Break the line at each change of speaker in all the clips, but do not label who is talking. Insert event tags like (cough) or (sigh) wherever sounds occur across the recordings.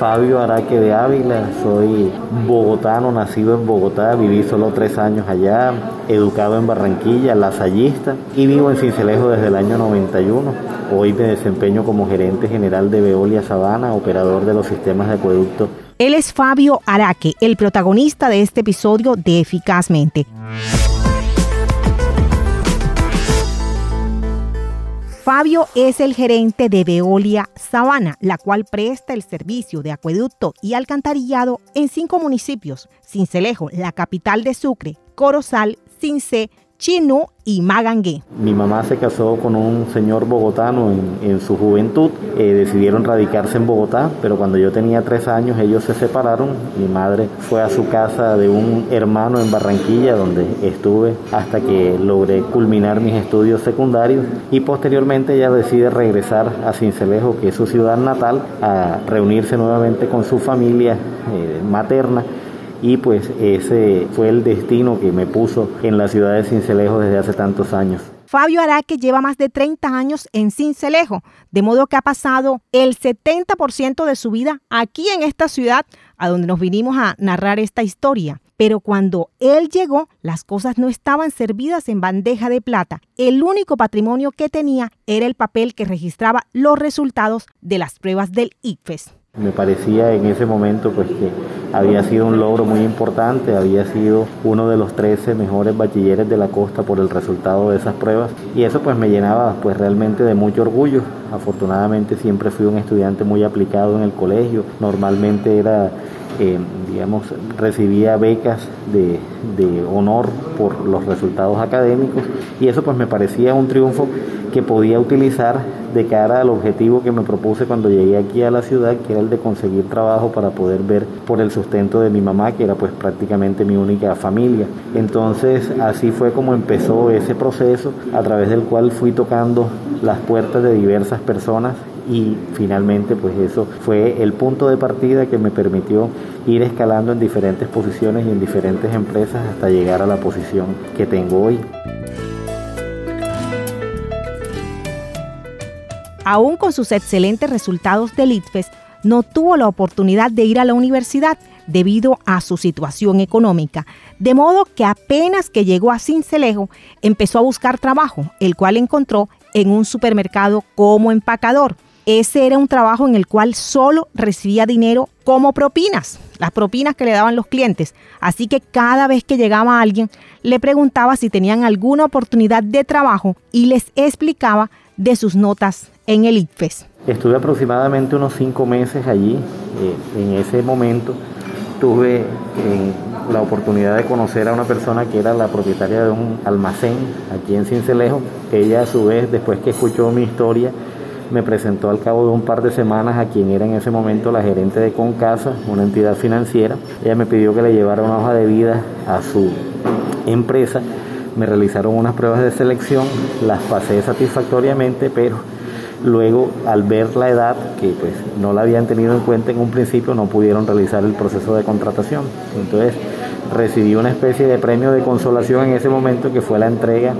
Fabio Araque de Ávila, soy bogotano, nacido en Bogotá, viví solo tres años allá, educado en Barranquilla, lasallista y vivo en Cincelejo desde el año 91. Hoy me desempeño como gerente general de Veolia Sabana, operador de los sistemas de acueducto.
Él es Fabio Araque, el protagonista de este episodio de Eficazmente. Fabio es el gerente de Veolia Sabana, la cual presta el servicio de acueducto y alcantarillado en cinco municipios: Cincelejo, la capital de Sucre, Corozal, Cincé, Chinú y Magangué.
Mi mamá se casó con un señor bogotano en, su juventud. Eh, decidieron radicarse en Bogotá, pero cuando yo tenía tres años ellos se separaron. Mi madre fue a su casa de un hermano en Barranquilla, donde estuve hasta que logré culminar mis estudios secundarios. Y posteriormente ella decide regresar a Cincelejo, que es su ciudad natal, a reunirse nuevamente con su familia eh, materna y pues ese fue el destino que me puso en la ciudad de Cincelejo desde hace tantos años.
Fabio Araque lleva más de 30 años en Cincelejo, de modo que ha pasado el 70% de su vida aquí en esta ciudad, a donde nos vinimos a narrar esta historia. Pero cuando él llegó, las cosas no estaban servidas en bandeja de plata. El único patrimonio que tenía era el papel que registraba los resultados de las pruebas del ICFES.
Me parecía en ese momento pues que había sido un logro muy importante, había sido uno de los 13 mejores bachilleres de la costa por el resultado de esas pruebas y eso pues me llenaba pues realmente de mucho orgullo. Afortunadamente siempre fui un estudiante muy aplicado en el colegio, normalmente era digamos, recibía becas de, de, honor por los resultados académicos y eso pues me parecía un triunfo que podía utilizar de cara al objetivo que me propuse cuando llegué aquí a la ciudad, que era el de conseguir trabajo para poder ver por el sustento de mi mamá, que era pues prácticamente mi única familia. Entonces así fue como empezó ese proceso a través del cual fui tocando las puertas de diversas personas y finalmente pues eso fue el punto de partida que me permitió ir escalando en diferentes posiciones y en diferentes empresas hasta llegar a la posición que tengo hoy.
Aún con sus excelentes resultados del ITFES, no tuvo la oportunidad de ir a la universidad debido a su situación económica, de modo que apenas que llegó a Cincelejo empezó a buscar trabajo, el cual encontró en un supermercado como empacador. Ese era un trabajo en el cual solo recibía dinero como propinas, las propinas que le daban los clientes. Así que cada vez que llegaba alguien, le preguntaba si tenían alguna oportunidad de trabajo y les explicaba de sus notas en el ICFES.
Estuve aproximadamente unos cinco meses allí. Eh, en ese momento tuve la oportunidad de conocer a una persona que era la propietaria de un almacén aquí en Cincelejo. Ella a su vez, después que escuchó mi historia, me presentó al cabo de un par de semanas a quien era en ese momento la gerente de Concasa, una entidad financiera. Ella me pidió que le llevara una hoja de vida a su empresa me realizaron unas pruebas de selección, las pasé satisfactoriamente, pero luego al ver la edad, que pues no la habían tenido en cuenta en un principio, no pudieron realizar el proceso de contratación. Entonces recibí una especie de premio de consolación en ese momento que fue la entrega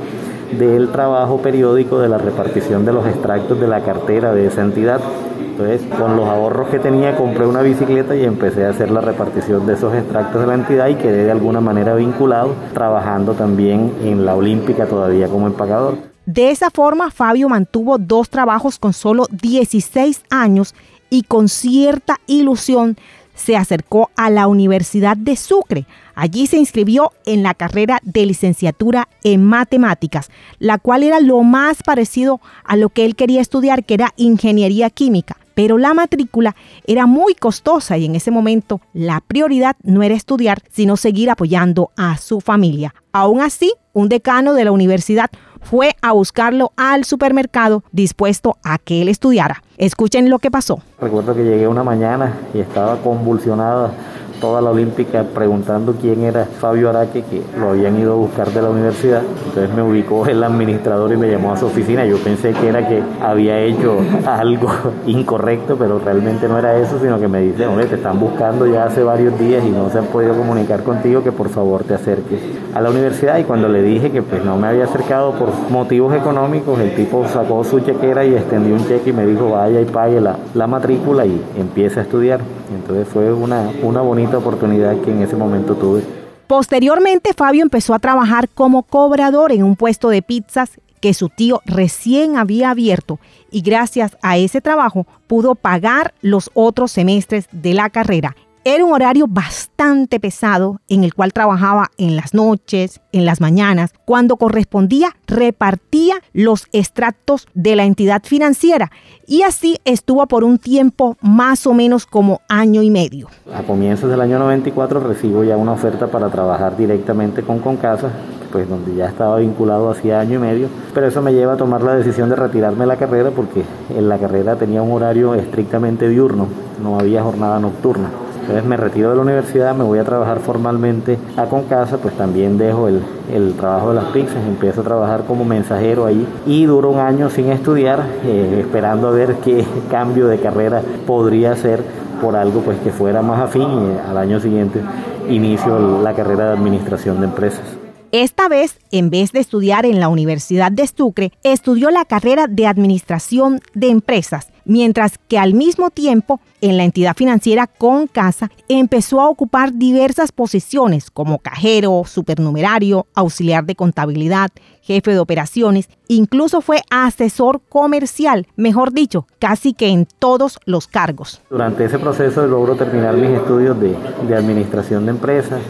del trabajo periódico de la repartición de los extractos de la cartera de esa entidad. Entonces, con los ahorros que tenía, compré una bicicleta y empecé a hacer la repartición de esos extractos de la entidad y quedé de alguna manera vinculado, trabajando también en la Olímpica todavía como empacador.
De esa forma, Fabio mantuvo dos trabajos con solo 16 años y con cierta ilusión se acercó a la Universidad de Sucre. Allí se inscribió en la carrera de licenciatura en matemáticas, la cual era lo más parecido a lo que él quería estudiar, que era ingeniería química. Pero la matrícula era muy costosa y en ese momento la prioridad no era estudiar, sino seguir apoyando a su familia. Aún así, un decano de la universidad fue a buscarlo al supermercado dispuesto a que él estudiara. Escuchen lo que pasó.
Recuerdo que llegué una mañana y estaba convulsionada toda la Olímpica preguntando quién era Fabio Araque, que lo habían ido a buscar de la universidad. Entonces me ubicó el administrador y me llamó a su oficina. Yo pensé que era que había hecho algo (laughs) incorrecto, pero realmente no era eso, sino que me dice, hombre, te están buscando ya hace varios días y no se han podido comunicar contigo, que por favor te acerques a la universidad. Y cuando le dije que pues no me había acercado por motivos económicos, el tipo sacó su chequera y extendió un cheque y me dijo, vaya y pague la, la matrícula y empiece a estudiar. Entonces fue una, una bonita oportunidad que en ese momento tuve.
Posteriormente, Fabio empezó a trabajar como cobrador en un puesto de pizzas que su tío recién había abierto y gracias a ese trabajo pudo pagar los otros semestres de la carrera. Era un horario bastante pesado en el cual trabajaba en las noches, en las mañanas. Cuando correspondía, repartía los extractos de la entidad financiera y así estuvo por un tiempo más o menos como año y medio.
A comienzos del año 94 recibo ya una oferta para trabajar directamente con Concasa, pues donde ya estaba vinculado hacía año y medio, pero eso me lleva a tomar la decisión de retirarme de la carrera porque en la carrera tenía un horario estrictamente diurno, no había jornada nocturna. Entonces me retiro de la universidad, me voy a trabajar formalmente a Concasa, pues también dejo el, el trabajo de las pizzas, empiezo a trabajar como mensajero ahí y duro un año sin estudiar, eh, esperando a ver qué (laughs) cambio de carrera podría hacer por algo pues que fuera más afín al año siguiente inicio la carrera de administración de empresas.
Esta vez, en vez de estudiar en la Universidad de Sucre, estudió la carrera de Administración de Empresas, mientras que al mismo tiempo, en la entidad financiera con casa, empezó a ocupar diversas posiciones como cajero, supernumerario, auxiliar de contabilidad, jefe de operaciones, incluso fue asesor comercial, mejor dicho, casi que en todos los cargos.
Durante ese proceso logro terminar mis estudios de, de administración de empresas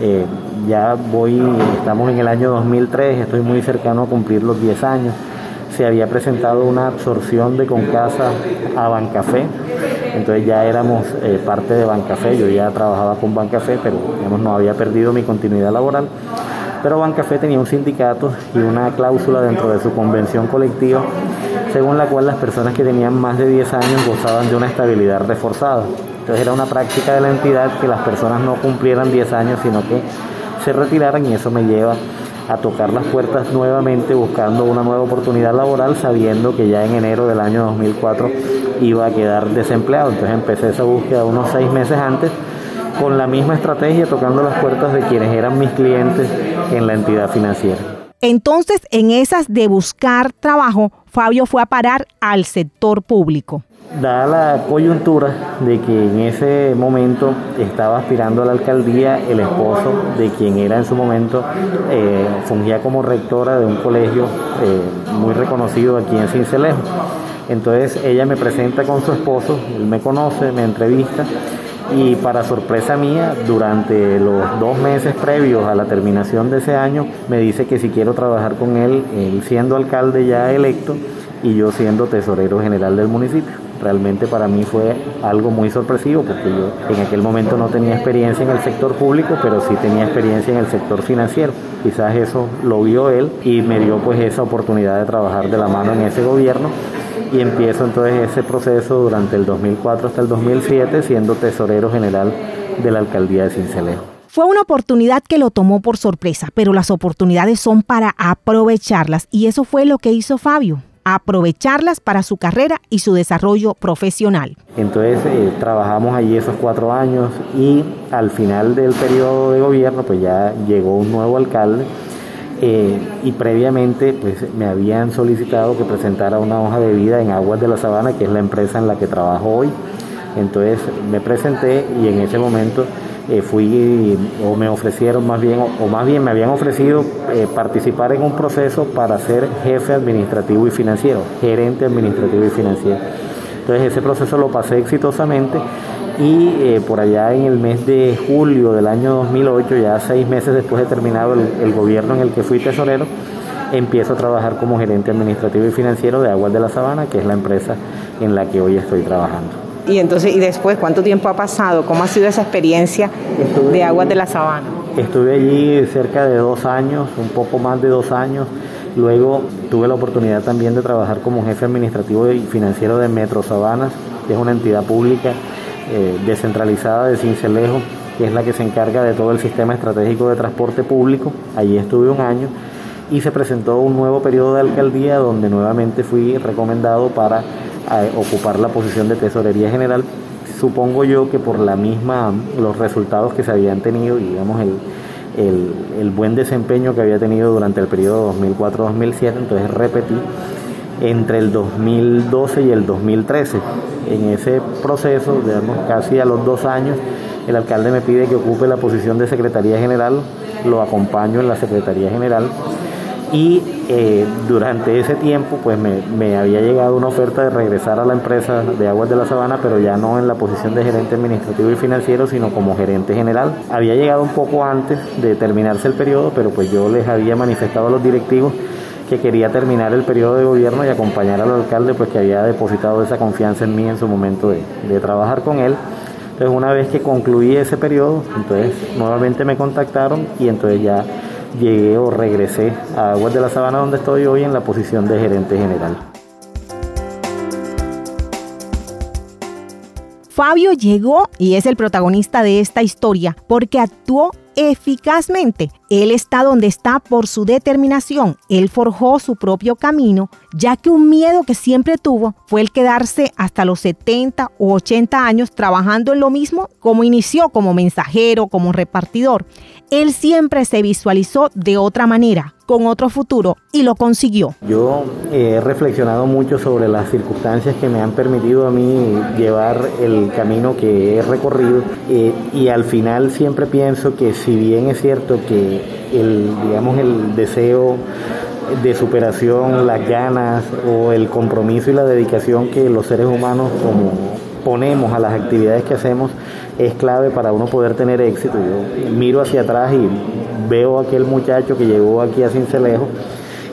eh, ya voy, estamos en el año 2003, estoy muy cercano a cumplir los 10 años. Se había presentado una absorción de Concasa a Bancafé, entonces ya éramos eh, parte de Bancafé, yo ya trabajaba con Bancafé, pero digamos, no había perdido mi continuidad laboral. Pero Bancafé tenía un sindicato y una cláusula dentro de su convención colectiva, según la cual las personas que tenían más de 10 años gozaban de una estabilidad reforzada. Entonces era una práctica de la entidad que las personas no cumplieran 10 años, sino que se retiraran y eso me lleva a tocar las puertas nuevamente buscando una nueva oportunidad laboral sabiendo que ya en enero del año 2004 iba a quedar desempleado. Entonces empecé esa búsqueda unos seis meses antes con la misma estrategia tocando las puertas de quienes eran mis clientes en la entidad financiera.
Entonces, en esas de buscar trabajo, Fabio fue a parar al sector público
dada la coyuntura de que en ese momento estaba aspirando a la alcaldía el esposo de quien era en su momento, eh, fungía como rectora de un colegio eh, muy reconocido aquí en Cincelejo. Entonces ella me presenta con su esposo, él me conoce, me entrevista y para sorpresa mía, durante los dos meses previos a la terminación de ese año, me dice que si quiero trabajar con él, él siendo alcalde ya electo y yo siendo tesorero general del municipio realmente para mí fue algo muy sorpresivo porque yo en aquel momento no tenía experiencia en el sector público, pero sí tenía experiencia en el sector financiero. Quizás eso lo vio él y me dio pues esa oportunidad de trabajar de la mano en ese gobierno y empiezo entonces ese proceso durante el 2004 hasta el 2007 siendo tesorero general de la alcaldía de Cincelejo.
Fue una oportunidad que lo tomó por sorpresa, pero las oportunidades son para aprovecharlas y eso fue lo que hizo Fabio aprovecharlas para su carrera y su desarrollo profesional.
Entonces eh, trabajamos allí esos cuatro años y al final del periodo de gobierno pues ya llegó un nuevo alcalde eh, y previamente pues me habían solicitado que presentara una hoja de vida en Aguas de la Sabana, que es la empresa en la que trabajo hoy. Entonces me presenté y en ese momento eh, fui o me ofrecieron más bien, o, más bien me habían ofrecido eh, participar en un proceso para ser jefe administrativo y financiero, gerente administrativo y financiero. Entonces ese proceso lo pasé exitosamente y eh, por allá en el mes de julio del año 2008, ya seis meses después de terminado el, gobierno en el que fui tesorero, empiezo a trabajar como gerente administrativo y financiero de Aguas de la Sabana, que es la empresa en la que hoy estoy trabajando.
Y entonces, ¿y después cuánto tiempo ha pasado? ¿Cómo ha sido esa experiencia de Aguas de la Sabana?
Estuve allí cerca de dos años, un poco más de dos años. Luego tuve la oportunidad también de trabajar como jefe administrativo y financiero de Metro Sabanas, que es una entidad pública eh, descentralizada de Cincelejo, que es la que se encarga de todo el sistema estratégico de transporte público. Allí estuve un año y se presentó un nuevo periodo de alcaldía donde nuevamente fui recomendado para eh, ocupar la posición de tesorería general. Supongo yo que por la misma, los resultados que se habían tenido, digamos, el, el, el buen desempeño que había tenido durante el periodo 2004-2007, entonces repetí entre el 2012 y el 2013. En ese proceso, digamos, casi a los dos años, el alcalde me pide que ocupe la posición de Secretaría General, lo acompaño en la Secretaría General y eh, durante ese tiempo pues me, me, había llegado una oferta de regresar a la empresa de Aguas de la Sabana, pero ya no en la posición de gerente administrativo y financiero, sino como gerente general. Había llegado un poco antes de terminarse el periodo, pero pues yo les había manifestado a los directivos que quería terminar el periodo de gobierno y acompañar al alcalde, pues que había depositado esa confianza en mí en su momento de, de trabajar con él. Entonces una vez que concluí ese periodo, entonces nuevamente me contactaron y entonces ya llegué o regresé a Aguas de la Sabana donde estoy hoy en la posición de gerente general.
Fabio llegó y es el protagonista de esta historia porque actuó eficazmente. Él está donde está por su determinación. Él forjó su propio camino, ya que un miedo que siempre tuvo fue el quedarse hasta los 70 o 80 años trabajando en lo mismo como inició como mensajero, como repartidor. Él siempre se visualizó de otra manera, con otro futuro y lo consiguió.
Yo he reflexionado mucho sobre las circunstancias que me han permitido a mí llevar el camino que he recorrido eh, y al final siempre pienso que si bien es cierto que el, digamos, el deseo de superación, las ganas o el compromiso y la dedicación que los seres humanos como ponemos a las actividades que hacemos es clave para uno poder tener éxito. Yo miro hacia atrás y veo a aquel muchacho que llegó aquí a Cincelejo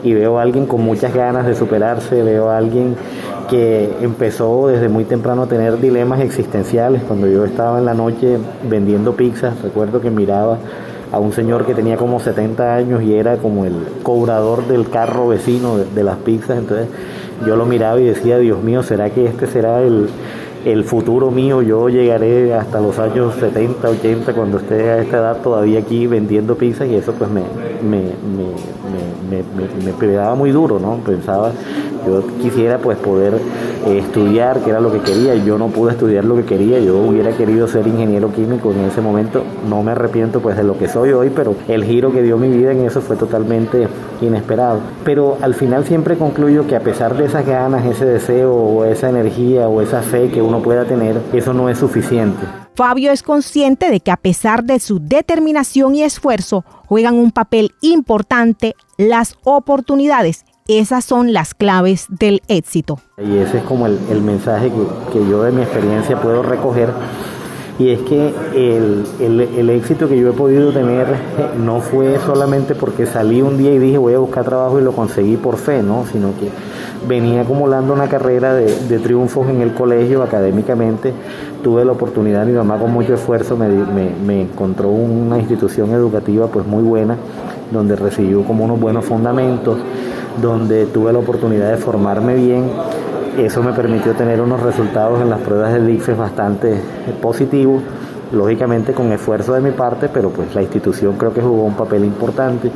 y veo a alguien con muchas ganas de superarse, veo a alguien que empezó desde muy temprano a tener dilemas existenciales. Cuando yo estaba en la noche vendiendo pizzas, recuerdo que miraba a un señor que tenía como 70 años y era como el cobrador del carro vecino de, de las pizzas. Entonces yo lo miraba y decía, Dios mío, ¿será que este será el, el futuro mío, yo llegaré hasta los años 70, 80, cuando esté a esta edad todavía aquí vendiendo pizzas y eso pues me, me, me, me, pegaba muy duro, ¿no? Pensaba, yo quisiera pues poder eh, estudiar, que era lo que quería, y yo no pude estudiar lo que quería, yo hubiera querido ser ingeniero químico en ese momento, no me arrepiento pues de lo que soy hoy, pero el giro que dio mi vida en eso fue totalmente inesperado. Pero al final siempre concluyo que a pesar de esas ganas, ese deseo o esa energía o esa fe que uno pueda tener, eso no es suficiente.
Fabio es consciente de que a pesar de su determinación y esfuerzo, juegan un papel importante las oportunidades esas son las claves del éxito.
Y ese es como el, mensaje que, yo de mi experiencia puedo recoger. Y es que el, éxito que yo he podido tener no fue solamente porque salí un día y dije voy a buscar trabajo y lo conseguí por fe, ¿no? Sino que venía acumulando una carrera de, triunfos en el colegio académicamente. Tuve la oportunidad, mi mamá con mucho esfuerzo me, me encontró una institución educativa pues muy buena, donde recibió como unos buenos fundamentos donde tuve la oportunidad de formarme bien. Eso me permitió tener unos resultados en las pruebas del ICFES bastante positivos, lógicamente con esfuerzo de mi parte, pero pues la institución creo que jugó un papel importante.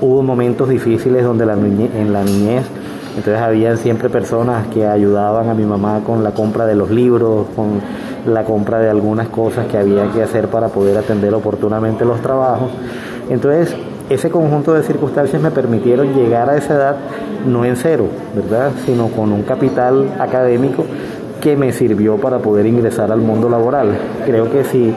Hubo momentos difíciles donde la en la niñez, entonces había siempre personas que ayudaban a mi mamá con la compra de los libros, con la compra de algunas cosas que había que hacer para poder atender oportunamente los trabajos. Entonces ese conjunto de circunstancias me permitieron llegar a esa edad no en cero, ¿verdad? Sino con un capital académico que me sirvió para poder ingresar al mundo laboral. Creo que si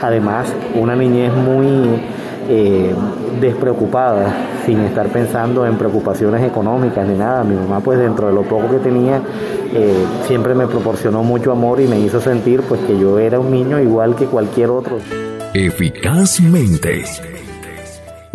además una niñez muy eh, despreocupada, sin estar pensando en preocupaciones económicas ni nada. Mi mamá, pues dentro de lo poco que tenía, eh, siempre me proporcionó mucho amor y me hizo sentir pues que yo era un niño igual que cualquier otro.
Eficazmente.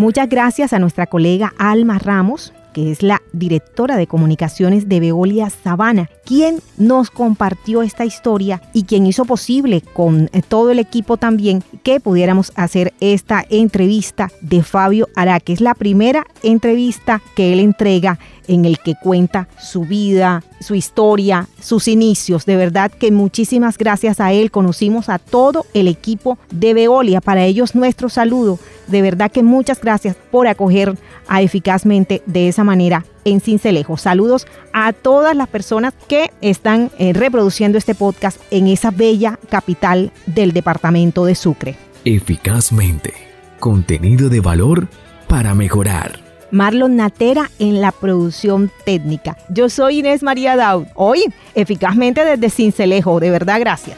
Muchas gracias a nuestra colega Alma Ramos que es la directora de comunicaciones de Veolia Sabana, quien nos compartió esta historia y quien hizo posible con eh, todo el equipo también que pudiéramos hacer esta entrevista de Fabio Araque. Es la primera entrevista que él entrega en el que cuenta su vida, su historia, sus inicios. De verdad que muchísimas gracias a él conocimos a todo el equipo de Veolia. Para ellos nuestro saludo. De verdad que muchas gracias por acoger a eficazmente de esa manera en Cincelejo. Saludos a todas las personas que están eh, reproduciendo este podcast en esa bella capital del departamento de Sucre.
Eficazmente. Contenido de valor para mejorar.
Marlon Natera en la producción técnica. Yo soy Inés María Daud. Hoy, eficazmente desde Cincelejo. De verdad, gracias.